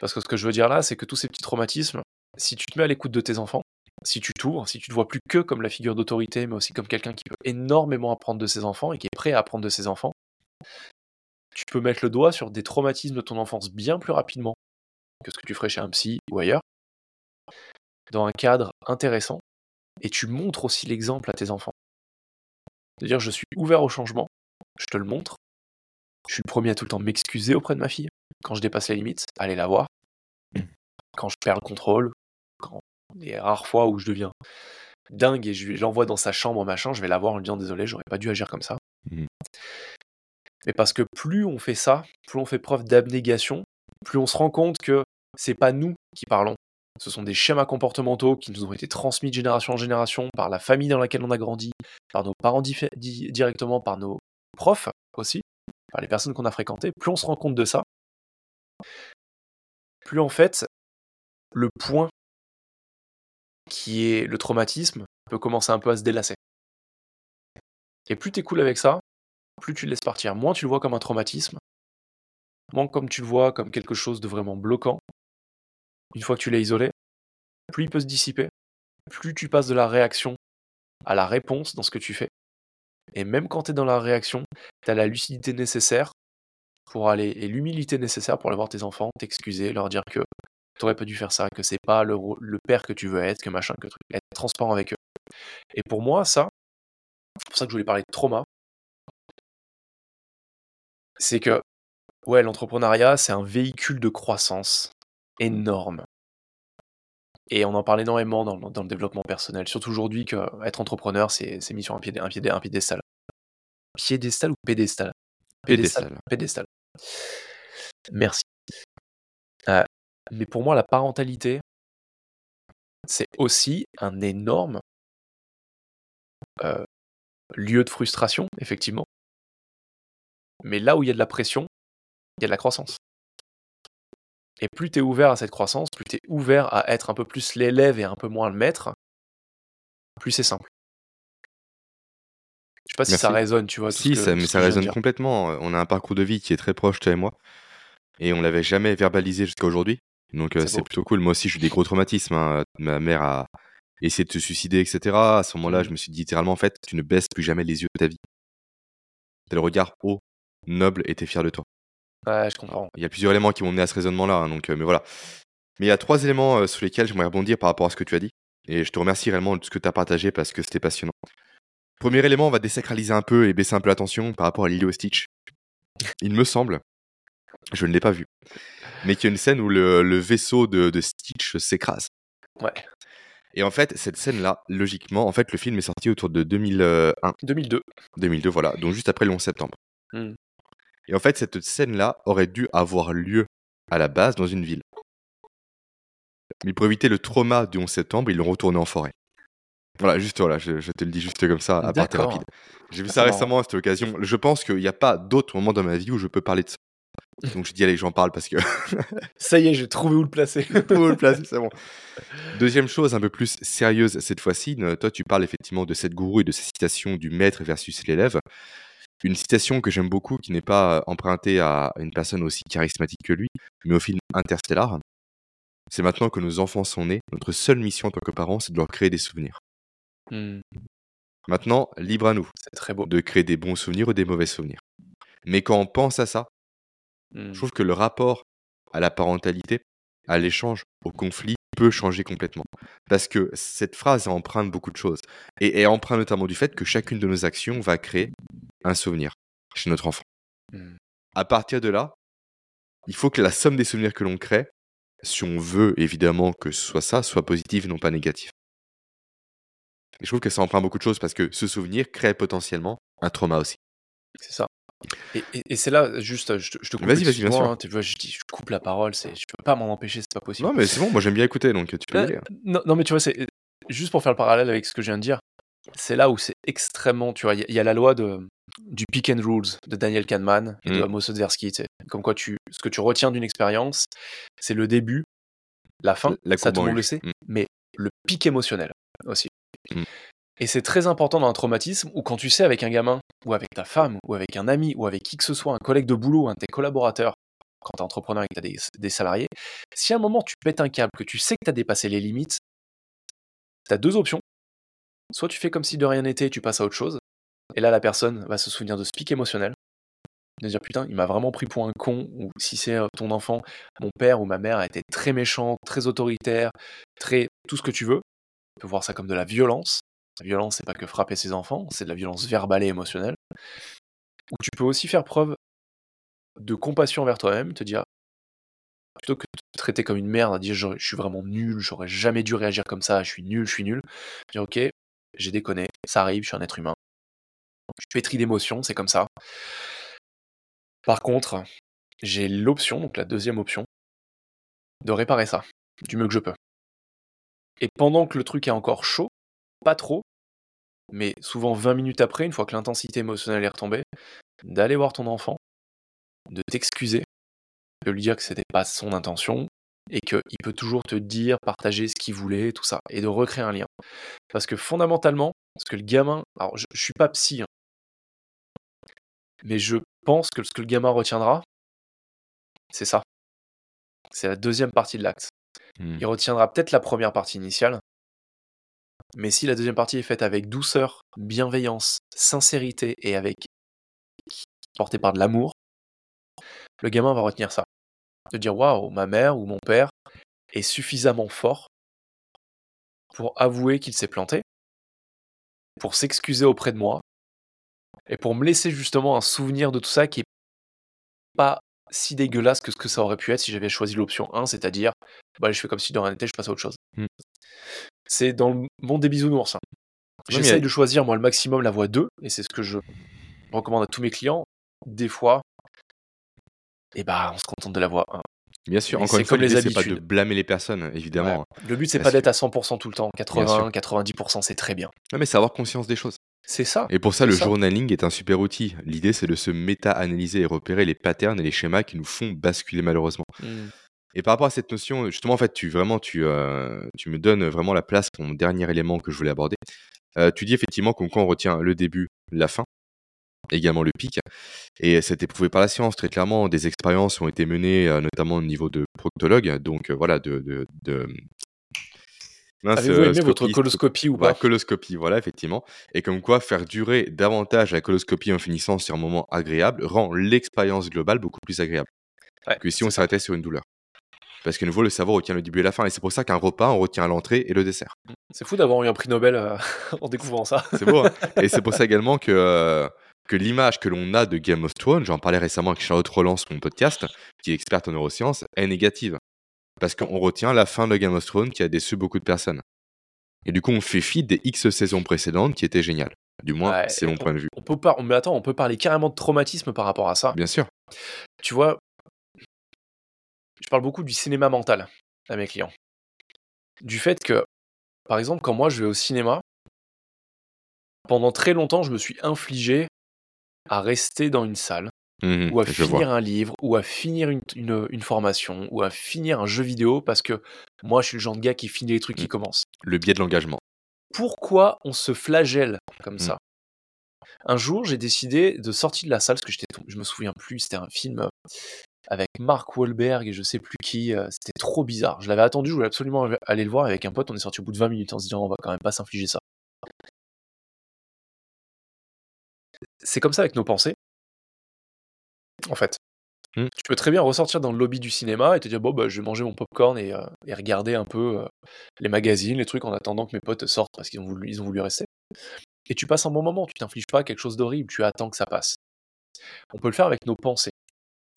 Parce que ce que je veux dire là, c'est que tous ces petits traumatismes, si tu te mets à l'écoute de tes enfants, si tu t'ouvres, si tu te vois plus que comme la figure d'autorité, mais aussi comme quelqu'un qui peut énormément apprendre de ses enfants et qui est prêt à apprendre de ses enfants, tu peux mettre le doigt sur des traumatismes de ton enfance bien plus rapidement que ce que tu ferais chez un psy ou ailleurs, dans un cadre intéressant, et tu montres aussi l'exemple à tes enfants de dire je suis ouvert au changement, je te le montre. Je suis le premier à tout le temps m'excuser auprès de ma fille quand je dépasse les limites, aller la voir. Mmh. Quand je perds le contrôle, quand les rares fois où je deviens dingue et je l'envoie dans sa chambre, machin, je vais la voir en lui disant désolé, j'aurais pas dû agir comme ça. Mmh. Mais parce que plus on fait ça, plus on fait preuve d'abnégation, plus on se rend compte que c'est pas nous qui parlons, Ce sont des schémas comportementaux qui nous ont été transmis de génération en génération par la famille dans laquelle on a grandi, par nos parents directement, par nos profs aussi, par les personnes qu'on a fréquentées. Plus on se rend compte de ça, plus en fait, le point qui est le traumatisme peut commencer un peu à se délasser. Et plus tu es cool avec ça, plus tu le laisses partir. Moins tu le vois comme un traumatisme, moins comme tu le vois comme quelque chose de vraiment bloquant. Une fois que tu l'as isolé, plus il peut se dissiper, plus tu passes de la réaction à la réponse dans ce que tu fais. Et même quand tu es dans la réaction, tu as la lucidité nécessaire pour aller et l'humilité nécessaire pour aller voir tes enfants, t'excuser, leur dire que tu aurais pas dû faire ça, que c'est pas le, père que tu veux être, que machin, que truc, être transparent avec eux. Et pour moi, ça, c'est pour ça que je voulais parler de trauma, c'est que, ouais, l'entrepreneuriat, c'est un véhicule de croissance énorme. Et on en parle énormément dans, dans le développement personnel, surtout aujourd'hui qu'être entrepreneur, c'est mis sur un, pied, un, pied, un piédestal. Piédestal ou pédestal Pédestal. Pédestal. Merci. Euh, mais pour moi, la parentalité, c'est aussi un énorme euh, lieu de frustration, effectivement. Mais là où il y a de la pression, il y a de la croissance. Et plus tu es ouvert à cette croissance, plus tu es ouvert à être un peu plus l'élève et un peu moins le maître, plus c'est simple. Je sais pas si ça résonne, tu vois. Si, ça, mais ça résonne complètement. On a un parcours de vie qui est très proche, toi et moi. Et on l'avait jamais verbalisé jusqu'à aujourd'hui. Donc euh, c'est plutôt cool. Moi aussi, j'ai eu des gros traumatismes. Hein. Ma mère a essayé de se suicider, etc. À ce moment-là, je mmh. me suis dit littéralement, en fait, tu ne baisses plus jamais les yeux de ta vie. T'as le regard haut, noble et t'es fier de toi. Ouais, je comprends. Il y a plusieurs éléments qui m'ont mené à ce raisonnement-là. Hein, donc, euh, mais voilà. Mais il y a trois éléments euh, sur lesquels j'aimerais rebondir par rapport à ce que tu as dit. Et je te remercie réellement de ce que tu as partagé parce que c'était passionnant. Premier élément, on va désacraliser un peu et baisser un peu l'attention par rapport à Lilo Stitch. Il me semble, je ne l'ai pas vu, mais qu'il y a une scène où le, vaisseau de, Stitch s'écrase. Ouais. Et en fait, cette scène-là, logiquement, en fait, le film est sorti autour de 2001. 2002. 2002, voilà. Donc juste après le 11 septembre. Hmm. Et en fait, cette scène-là aurait dû avoir lieu à la base dans une ville. Mais pour éviter le trauma du 11 septembre, ils l'ont retourné en forêt. Voilà, juste voilà, je, te le dis juste comme ça, à part rapide. J'ai vu ça récemment à cette occasion. Je pense qu'il n'y a pas d'autre moment dans ma vie où je peux parler de ça. Donc je dis allez, j'en parle parce que ça y est, j'ai trouvé où le placer. où le placer, c'est bon. Deuxième chose, un peu plus sérieuse cette fois-ci. Toi, tu parles effectivement de cette gourou et de cette citation du maître versus l'élève. Une citation que j'aime beaucoup, qui n'est pas empruntée à une personne aussi charismatique que lui, mais au film Interstellar. C'est maintenant que nos enfants sont nés, notre seule mission en tant que parents, c'est de leur créer des souvenirs. Mmh. Maintenant, libre à nous. C'est très beau. De créer des bons souvenirs ou des mauvais souvenirs. Mais quand on pense à ça, je mmh. trouve que le rapport à la parentalité, à l'échange, au conflit, peut changer complètement. Parce que cette phrase emprunte beaucoup de choses. Et, emprunte notamment du fait que chacune de nos actions va créer un souvenir chez notre enfant. Mmh. À partir de là, il faut que la somme des souvenirs que l'on crée, si on veut évidemment que ce soit ça, soit positive non pas négative. Et je trouve que ça emprunte beaucoup de choses parce que ce souvenir crée potentiellement un trauma aussi. C'est ça. Et, c'est là, juste, je te, coupe. Vas-y, vas-y, bien sûr. Hein, tu vois, je, je, coupe la parole, je peux pas m'en empêcher, c'est pas possible. Non, mais c'est bon, moi j'aime bien écouter, donc tu peux aller. Hein. Non, non, mais tu vois, c'est juste pour faire le parallèle avec ce que je viens de dire. C'est là où c'est extrêmement, tu vois, il y, a la loi de, du pick and rules de Daniel Kahneman et de. Amos Tversky. Comme quoi, tu, ce que tu retiens d'une expérience, c'est le début, la fin, la ça tout le monde le sait, mmh. mais le pic émotionnel aussi. Mmh. Et c'est très important dans un traumatisme où quand tu sais avec un gamin, ou avec ta femme, ou avec un ami, ou avec qui que ce soit, un collègue de boulot, un de tes collaborateurs, quand tu es entrepreneur et que tu as des, salariés, si à un moment tu pètes un câble, que tu sais que tu as dépassé les limites, tu as deux options. Soit tu fais comme si de rien n'était, tu passes à autre chose, et là la personne va se souvenir de ce pic émotionnel, de dire putain, il m'a vraiment pris pour un con, ou si c'est euh, ton enfant, mon père ou ma mère a été très méchant, très autoritaire, très tout ce que tu veux. Tu peux voir ça comme de la violence, la violence, c'est pas que frapper ses enfants, c'est de la violence verbale et émotionnelle. Ou tu peux aussi faire preuve de compassion envers toi-même, te dire, plutôt que de te traiter comme une merde, dire je, suis vraiment nul, j'aurais jamais dû réagir comme ça, je suis nul, je suis nul. Dire ok, j'ai déconné, ça arrive, je suis un être humain. Je suis pétri d'émotions, c'est comme ça. Par contre, j'ai l'option, donc la deuxième option, de réparer ça du mieux que je peux. Et pendant que le truc est encore chaud, pas trop, mais souvent 20 minutes après, une fois que l'intensité émotionnelle est retombée, d'aller voir ton enfant, de t'excuser, de lui dire que c'était pas son intention et qu'il peut toujours te dire, partager ce qu'il voulait, tout ça, et de recréer un lien. Parce que fondamentalement, parce que le gamin, alors je, je suis pas psy, hein, mais je pense que ce que le gamin retiendra, c'est ça. C'est la deuxième partie de l'acte. Hmm. Il retiendra peut-être la première partie initiale, mais si la deuxième partie est faite avec douceur, bienveillance, sincérité et avec portée par de l'amour, le gamin va retenir ça. De dire waouh, ma mère ou mon père est suffisamment fort pour avouer qu'il s'est planté, pour s'excuser auprès de moi et pour me laisser justement un souvenir de tout ça qui est pas si dégueulasse que ce que ça aurait pu être si j'avais choisi l'option 1, c'est-à-dire bah, je fais comme si de rien n'était, je passe à autre chose. Hmm. C'est dans le monde des bisounours. hein. J'essaye a- de choisir moi le maximum la voie 2, et c'est ce que je recommande à tous mes clients. Des fois, et bah, on se contente de la voie 1. Bien sûr, Mais encore une fois, l'idée, c'est pas de blâmer les personnes, évidemment. Le but, c'est pas d'être à 100% tout le temps. sûr. 80, 90%, c'est très bien. Ouais, mais c'est avoir conscience des choses. C'est ça. Et pour ça, le ça. journaling est un super outil. L'idée, c'est de se méta-analyser et repérer les patterns et les schémas qui nous font basculer malheureusement. Mm. Et par rapport à cette notion, justement, en fait, tu vraiment, tu, euh, tu me donnes vraiment la place pour mon dernier élément que je voulais aborder. Euh, tu dis effectivement qu'on on retient le début, la fin, également le pic, et c'est éprouvé par la science très clairement. Des expériences ont été menées, euh, notamment au niveau de proctologues, donc euh, voilà, de, de, de... Avez-vous euh, aimé votre coloscopie ou voilà, pas? coloscopie, voilà, effectivement. Et comme quoi, faire durer davantage la coloscopie en finissant sur un moment agréable rend l'expérience globale beaucoup plus agréable Ouais, que si on s'arrêtait sur une douleur. Parce que nouveau, le cerveau retient le début et la fin. Et c'est pour ça qu'un repas, on retient l'entrée et le dessert. C'est fou d'avoir eu un prix Nobel euh, en découvrant ça. C'est beau. hein et c'est pour ça également que, euh, que l'image que l'on a de Game of Thrones, j'en parlais récemment avec Charlotte Roland sur mon podcast, qui est experte en neurosciences, est négative. Parce qu'on retient la fin de Game of Thrones qui a déçu beaucoup de personnes. Et du coup, on fait fi des X saisons précédentes qui étaient géniales. Du moins, Ouais, c'est mon point de vue. On peut. Mais attends, on peut parler carrément de traumatisme par rapport à ça. Bien sûr. Tu vois, je parle beaucoup du cinéma mental à mes clients. Du fait que, par exemple, quand moi je vais au cinéma, pendant très longtemps, je me suis infligé à rester dans une salle, Mhm, ou à vois. finir un livre, ou à finir une, une- une formation, ou à finir un jeu vidéo, parce que moi je suis le genre de gars qui finit les trucs qui Mm. commencent. Le biais de l'engagement. Pourquoi on se flagelle comme Mm. ça? Un jour, j'ai décidé de sortir de la salle, parce que je me souviens plus, c'était un film euh, avec Mark Wahlberg et je sais plus qui, euh, c'était trop bizarre. Je l'avais attendu, je voulais absolument aller le voir avec un pote, on est sorti au bout de 20 minutes en se disant on va quand même pas s'infliger ça. C'est comme ça avec nos pensées. En fait. Mm. Tu peux très bien ressortir dans le lobby du cinéma et te dire bon bah je vais manger mon popcorn et, euh, et regarder un peu euh, les magazines, les trucs en attendant que mes potes sortent parce qu'ils ont voulu, ils ont voulu rester. Et tu passes un bon moment, tu t'infliges pas quelque chose d'horrible, tu attends que ça passe. On peut le faire avec nos pensées.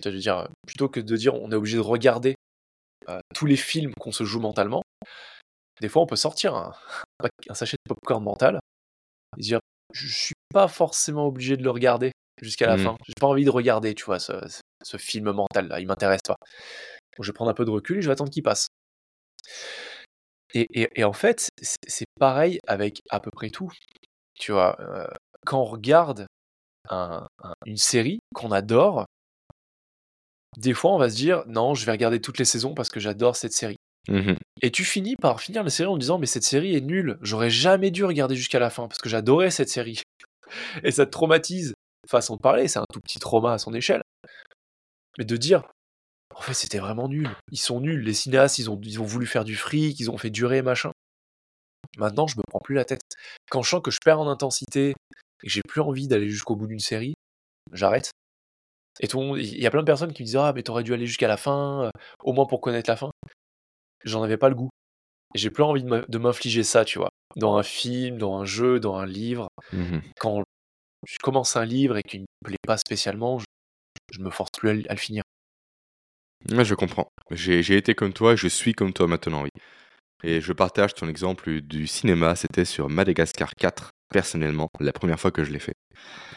C'est-à-dire, euh, plutôt que de dire on est obligé de regarder euh, tous les films qu'on se joue mentalement, des fois on peut sortir un, un sachet de popcorn mental et dire je suis pas forcément obligé de le regarder jusqu'à la Mhm. fin. J'ai pas envie de regarder, tu vois, ce, ce film mental là, il m'intéresse pas. Donc je vais prendre un peu de recul et je vais attendre qu'il passe. Et, et- et en fait, c'est c'est pareil avec à peu près tout. Tu vois, euh, quand on regarde un- un- une série qu'on adore, des fois on va se dire non, je vais regarder toutes les saisons parce que j'adore cette série. Mhm. Et tu finis par finir la série en disant mais cette série est nulle, j'aurais jamais dû regarder jusqu'à la fin parce que j'adorais cette série. Et ça te traumatise. Façon de parler, c'est un tout petit trauma à son échelle. Mais de dire en fait c'était vraiment nul, ils sont nuls, les cinéastes ils ont, ils ont voulu faire du fric, ils ont fait durer machin. Maintenant je me prends plus la tête. Quand je sens que je perds en intensité et que j'ai plus envie d'aller jusqu'au bout d'une série, j'arrête. Et il y a plein de personnes qui me disent ah mais t'aurais dû aller jusqu'à la fin, euh, au moins pour connaître la fin j'en avais pas le goût. J'ai plus envie de m'in- de m'infliger ça, tu vois. Dans un film, dans un jeu, dans un livre. Mhm. Quand je commence un livre et qu'il me plaît pas spécialement, je, je me force plus à, le- à le finir. Ouais, je comprends. J'ai j'ai été comme toi, je suis comme toi maintenant, oui. Et je partage ton exemple du cinéma, c'était sur Madagascar 4, personnellement, la première fois que je l'ai fait.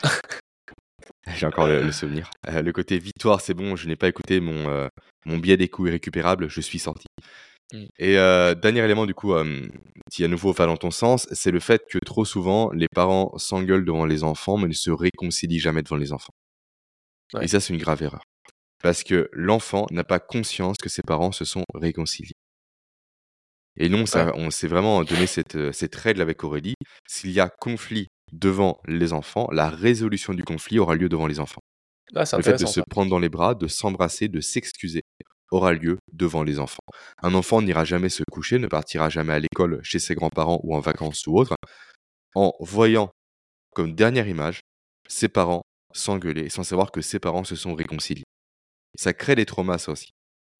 J'ai encore le, le souvenir. Euh, le côté victoire, c'est bon, je n'ai pas écouté mon, euh, mon biais des coups irrécupérables, je suis sorti. Mmh. Et euh, dernier élément, du coup, euh, qui à nouveau va dans ton sens, c'est le fait que trop souvent, les parents s'engueulent devant les enfants, mais ne se réconcilient jamais devant les enfants. Ouais. Et ça, c'est une grave erreur. Parce que l'enfant n'a pas conscience que ses parents se sont réconciliés. Et nous, ça, on s'est vraiment donné cette, euh, cette règle avec Aurélie. S'il y a conflit devant les enfants, la résolution du conflit aura lieu devant les enfants. Ah, Le fait de se prendre dans les bras, de s'embrasser, de s'excuser aura lieu devant les enfants. Un enfant n'ira jamais se coucher, ne partira jamais à l'école chez ses grands-parents ou en vacances ou autre, en voyant comme dernière image ses parents s'engueuler sans savoir que ses parents se sont réconciliés. Ça crée des traumas, ça aussi.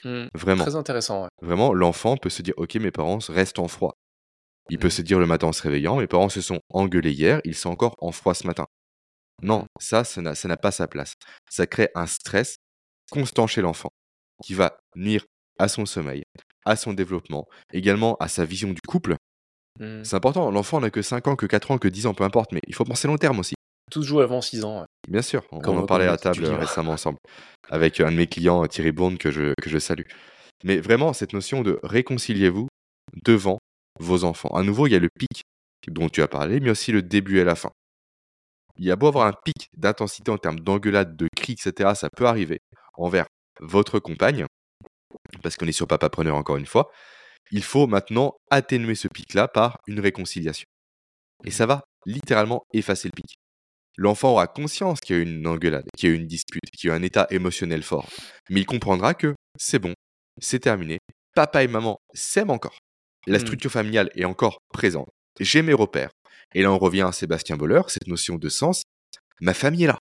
Mmh. Vraiment. Très intéressant, ouais. Vraiment, l'enfant peut se dire Ok, mes parents restent en froid. Il peut Mhm. se dire le matin en se réveillant Mes parents se sont engueulés hier, ils sont encore en froid ce matin. Non, ça, ça ça n'a pas sa place. Ça crée un stress constant chez l'enfant qui va nuire à son sommeil, à son développement, également à sa vision du couple. Mmh. C'est important, l'enfant n'a que 5 ans, que 4 ans, que 10 ans, peu importe, mais il faut penser long terme aussi. Tous jouent avant 6 ans. ouais. Bien sûr, on, on en parlait à table euh, récemment ensemble avec un de mes clients, Thierry Bourne, que je, que je salue. Mais vraiment, cette notion de réconciliez-vous devant vos enfants. À nouveau, il y a le pic dont tu as parlé, mais aussi le début et la fin. Il y a beau avoir un pic d'intensité en termes d'engueulade, de cris, etc., ça peut arriver envers votre compagne, parce qu'on est sur papa preneur encore une fois. Il faut maintenant atténuer ce pic-là par une réconciliation. Et ça va littéralement effacer le pic. L'enfant aura conscience qu'il y a eu une engueulade, qu'il y a eu une dispute, qu'il y a eu un état émotionnel fort. Mais il comprendra que c'est bon, c'est terminé. Papa et maman s'aiment encore. La Mm. structure familiale est encore présente. J'ai mes repères. Et là, on revient à Sébastien Boller, cette notion de sens. Ma famille est là.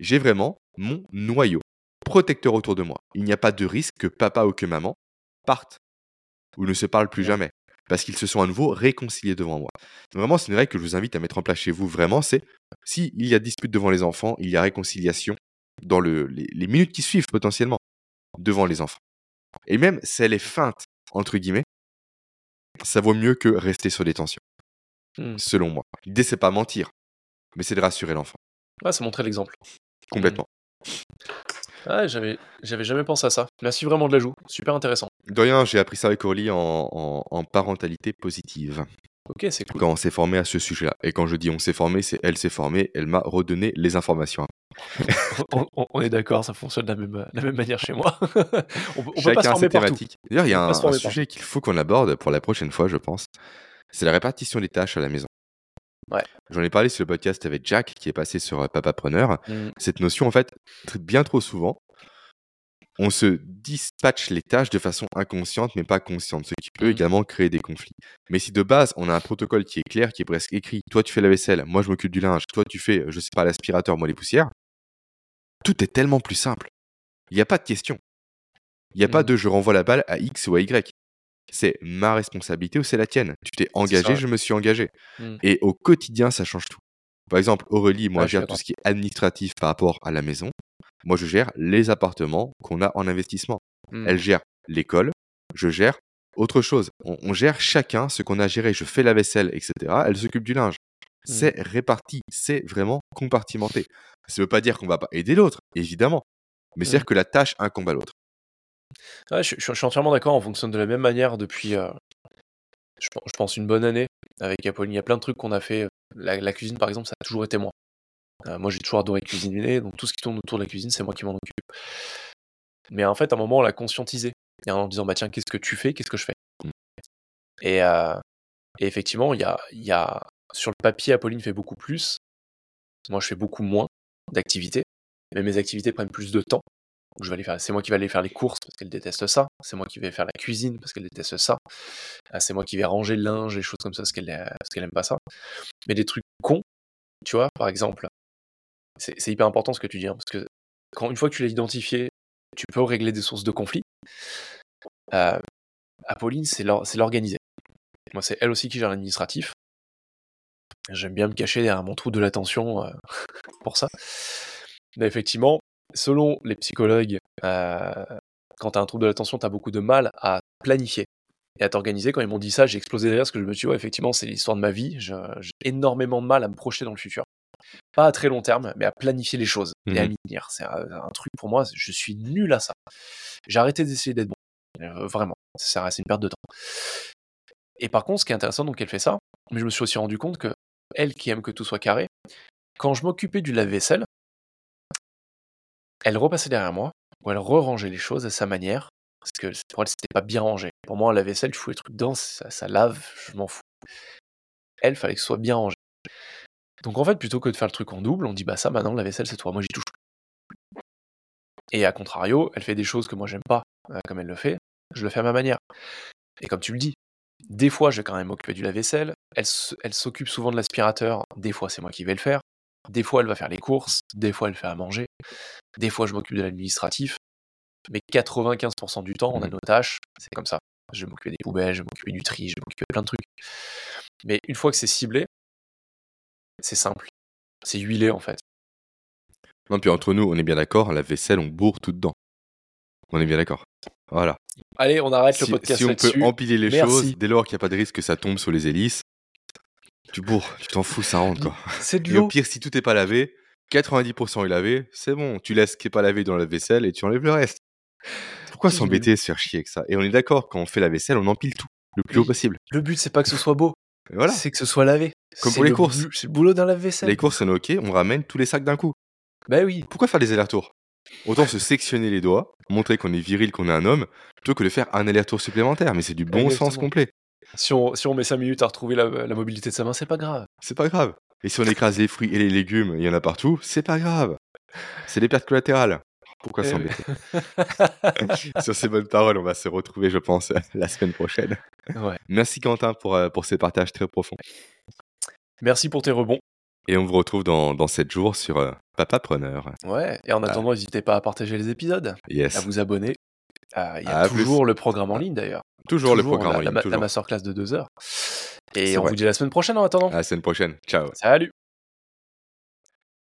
J'ai vraiment mon noyau protecteur autour de moi. Il n'y a pas de risque que papa ou que maman partent ou ne se parlent plus jamais parce qu'ils se sont à nouveau réconciliés devant moi. Vraiment, c'est une règle que je vous invite à mettre en place chez vous. Vraiment, c'est si il y a dispute devant les enfants, il y a réconciliation dans le, les, les minutes qui suivent potentiellement devant les enfants. Et même si elle est feinte, entre guillemets, ça vaut mieux que rester sur des tensions, Hmm. selon moi. L'idée, c'est pas mentir, mais c'est de rassurer l'enfant. Ouais, c'est montrer l'exemple. Complètement. Ah, j'avais, j'avais jamais pensé à ça. Merci vraiment de l'ajout. Super intéressant. De rien, j'ai appris ça avec Orly en, en- en parentalité positive, Ok, c'est cool. quand on s'est formé à ce sujet-là. Et quand je dis on s'est formé, c'est elle s'est formée, elle m'a redonné les informations. on, on- on est d'accord, ça fonctionne de la même, de la même manière chez moi. on, peut- on peut pas se former partout. D'ailleurs, il y a un sujet qu'il faut qu'on aborde pour la prochaine fois, je pense. C'est la répartition des tâches à la maison. Ouais. J'en ai parlé sur le podcast avec Jack, qui est passé sur euh, Papa Preneur. Hmm. Cette notion, en fait, bien trop souvent, on se dispatche les tâches de façon inconsciente, mais pas consciente, ce qui peut Mhm. également créer des conflits. Mais si de base, on a un protocole qui est clair, qui est presque écrit, toi tu fais la vaisselle, moi je m'occupe du linge, toi tu fais, je sais pas, l'aspirateur, moi les poussières, tout est tellement plus simple. Il n'y a pas de question. Il n'y a pas Mhm. de je renvoie la balle à X ou à Y. C'est ma responsabilité ou c'est la tienne. Tu t'es engagé, je me suis engagé. Mhm. Et au quotidien, ça change tout. Par exemple, Aurélie, moi, Ouais, gère tout ce qui est administratif par rapport à la maison. Moi, je gère les appartements qu'on a en investissement. Hmm. Elle gère l'école, je gère autre chose. On, on gère chacun ce qu'on a géré. Je fais la vaisselle, etc. Elle s'occupe du linge. C'est réparti, c'est vraiment compartimenté. Ça ne veut pas dire qu'on va pas aider l'autre, évidemment. Mais c'est-à-dire que la tâche incombe à l'autre. Je, suis entièrement d'accord, on fonctionne de la même manière depuis, euh, je, pen- je pense, une bonne année avec Apolline. Il y a plein de trucs qu'on a fait. La, cuisine, par exemple, ça a toujours été moi. Euh, moi, j'ai toujours adoré cuisiner, donc tout ce qui tourne autour de la cuisine, c'est moi qui m'en occupe. Mais en fait, à un moment, on l'a conscientisé. Et en disant, bah tiens, qu'est-ce que tu fais, qu'est-ce que je fais? Et, euh, effectivement, y a, y a, sur le papier, Apolline fait beaucoup plus. Moi, je fais beaucoup moins d'activités. Mais mes activités prennent plus de temps. Je vais aller faire, c'est moi qui vais aller faire les courses parce qu'elle déteste ça. C'est moi qui vais faire la cuisine parce qu'elle déteste ça. Ah, c'est moi qui vais ranger le linge, les choses comme ça parce qu'elle parce qu'elle aime pas ça. Mais des trucs cons, tu vois, par exemple, c'est hyper important ce que tu dis, hein, parce que quand une fois que tu l'as identifié, tu peux régler des sources de conflit. Euh, Apolline, c'est l'organiser. Moi, c'est elle aussi qui gère l'administratif. J'aime bien me cacher derrière mon trou de l'attention euh, pour ça. Mais effectivement, selon les psychologues, euh, quand tu as un trouble de l'attention, tu as beaucoup de mal à planifier et à t'organiser. Quand ils m'ont dit ça, j'ai explosé derrière parce que je me suis dit, ouais, effectivement, c'est l'histoire de ma vie. J'ai énormément de mal à me projeter dans le futur. Pas à très long terme, mais à planifier les choses et à Mhm. m'y tenir. C'est un, un truc pour moi, je suis nul à ça. J'ai arrêté d'essayer d'être bon. Euh, vraiment, c'est une perte de temps. Et par contre, ce qui est intéressant, donc elle fait ça, mais je me suis aussi rendu compte que elle qui aime que tout soit carré, quand je m'occupais du lave-vaisselle, elle repassait derrière moi, ou elle re-rangeait les choses à sa manière, parce que pour elle, c'était pas bien rangé. Pour moi, la vaisselle, tu fous les trucs dedans, ça, lave, je m'en fous. Elle, fallait que ce soit bien rangé. Donc en fait, plutôt que de faire le truc en double, on dit bah ça maintenant la vaisselle c'est toi, moi j'y touche. Et à contrario, elle fait des choses que moi j'aime pas, euh, comme elle le fait, je le fais à ma manière. Et comme tu le dis, des fois je vais quand même m'occuper du lave-vaisselle, elle s'occupe souvent de l'aspirateur, des fois c'est moi qui vais le faire, des fois elle va faire les courses, des fois elle fait à manger, des fois je m'occupe de l'administratif, mais 95% du temps on a Mhm. nos tâches, c'est comme ça. Je vais m'occuper des poubelles, je vais m'occuper du tri, je vais m'occuper de plein de trucs. Mais une fois que c'est ciblé, c'est simple. C'est huilé en fait. Non, puis entre nous, on est bien d'accord, la vaisselle, on bourre tout dedans. On est bien d'accord. Voilà. Allez, on arrête le podcast si on peut empiler les Merci. choses, dès lors qu'il n'y a pas de risque que ça tombe sur les hélices, tu bourres, tu t'en fous, ça rentre quoi. C'est de Et au l'eau. pire, si tout n'est pas lavé, 90% est lavé, c'est bon, tu laisses ce qui n'est pas lavé dans la vaisselle et tu enlèves le reste. Pourquoi s'embêter et se faire chier avec ça? Et on est d'accord, quand on fait la vaisselle, on empile tout, le plus Oui. haut possible. Le but, c'est pas que ce soit beau, voilà. c'est que ce soit lavé. Comme pour les le courses. C'est le boulot d'un lave-vaisselle. Les courses, on est ok, on ramène tous les sacs d'un coup. Bah oui. Pourquoi faire des allers-retours? Autant se sectionner les doigts, montrer qu'on est viril, qu'on est un homme, plutôt que de faire un aller-retour supplémentaire. Mais c'est du bon Exactement. sens complet. Si on, si on met 5 minutes à retrouver la, la mobilité de sa main, c'est pas grave. C'est pas grave. Et si on écrase les fruits et les légumes, il y en a partout, c'est pas grave. C'est des pertes collatérales. Pourquoi Eh s'embêter Sur ces bonnes paroles, on va se retrouver, je pense, la semaine prochaine. ouais. Merci Quentin pour, euh, pour ces partages très profonds. Merci pour tes rebonds. Et on vous retrouve dans, dans 7 jours sur euh, Papa Preneur. Ouais. Et en attendant, n'hésitez pas à partager les épisodes, à vous abonner. Ah, Il y a À plus. toujours le programme en ligne d'ailleurs. Toujours, le programme la, en la la masterclass de 2 heures. Et on vrai. vous dit la semaine prochaine en attendant. À la semaine prochaine. Ciao. Salut